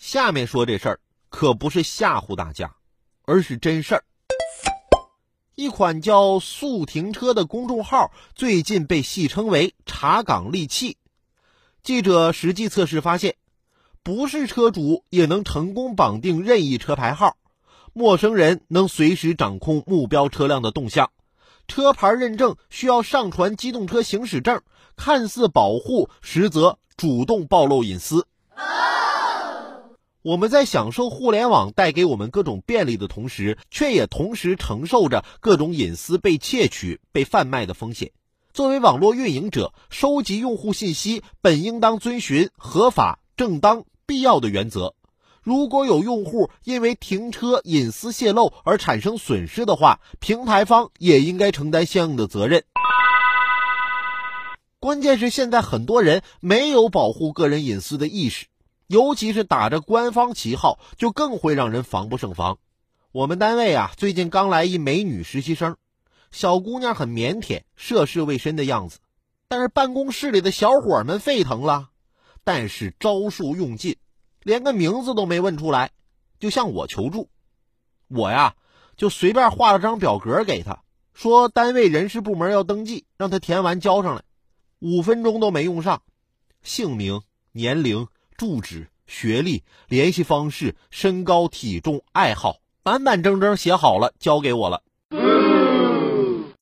下面说这事儿可不是吓唬大家，而是真事儿。一款叫“速停车”的公众号最近被戏称为“查岗利器”。记者实际测试发现，不是车主也能成功绑定任意车牌号，陌生人能随时掌控目标车辆的动向。车牌认证需要上传机动车行驶证，看似保护，实则主动暴露隐私。我们在享受互联网带给我们各种便利的同时，却也同时承受着各种隐私被窃取、被贩卖的风险。作为网络运营者，收集用户信息本应当遵循合法、正当、必要的原则。如果有用户因为停车隐私泄露而产生损失的话，平台方也应该承担相应的责任。关键是现在很多人没有保护个人隐私的意识。尤其是打着官方旗号，就更会让人防不胜防。我们单位啊，最近刚来一美女实习生，小姑娘很腼腆、涉世未深的样子，但是办公室里的小伙们沸腾了，但是招数用尽，连个名字都没问出来，就向我求助。我呀，就随便画了张表格给她，说单位人事部门要登记，让她填完交上来。五分钟都没用上，姓名、年龄。住址、学历、联系方式、身高、体重、爱好，板板正正写好了，交给我了。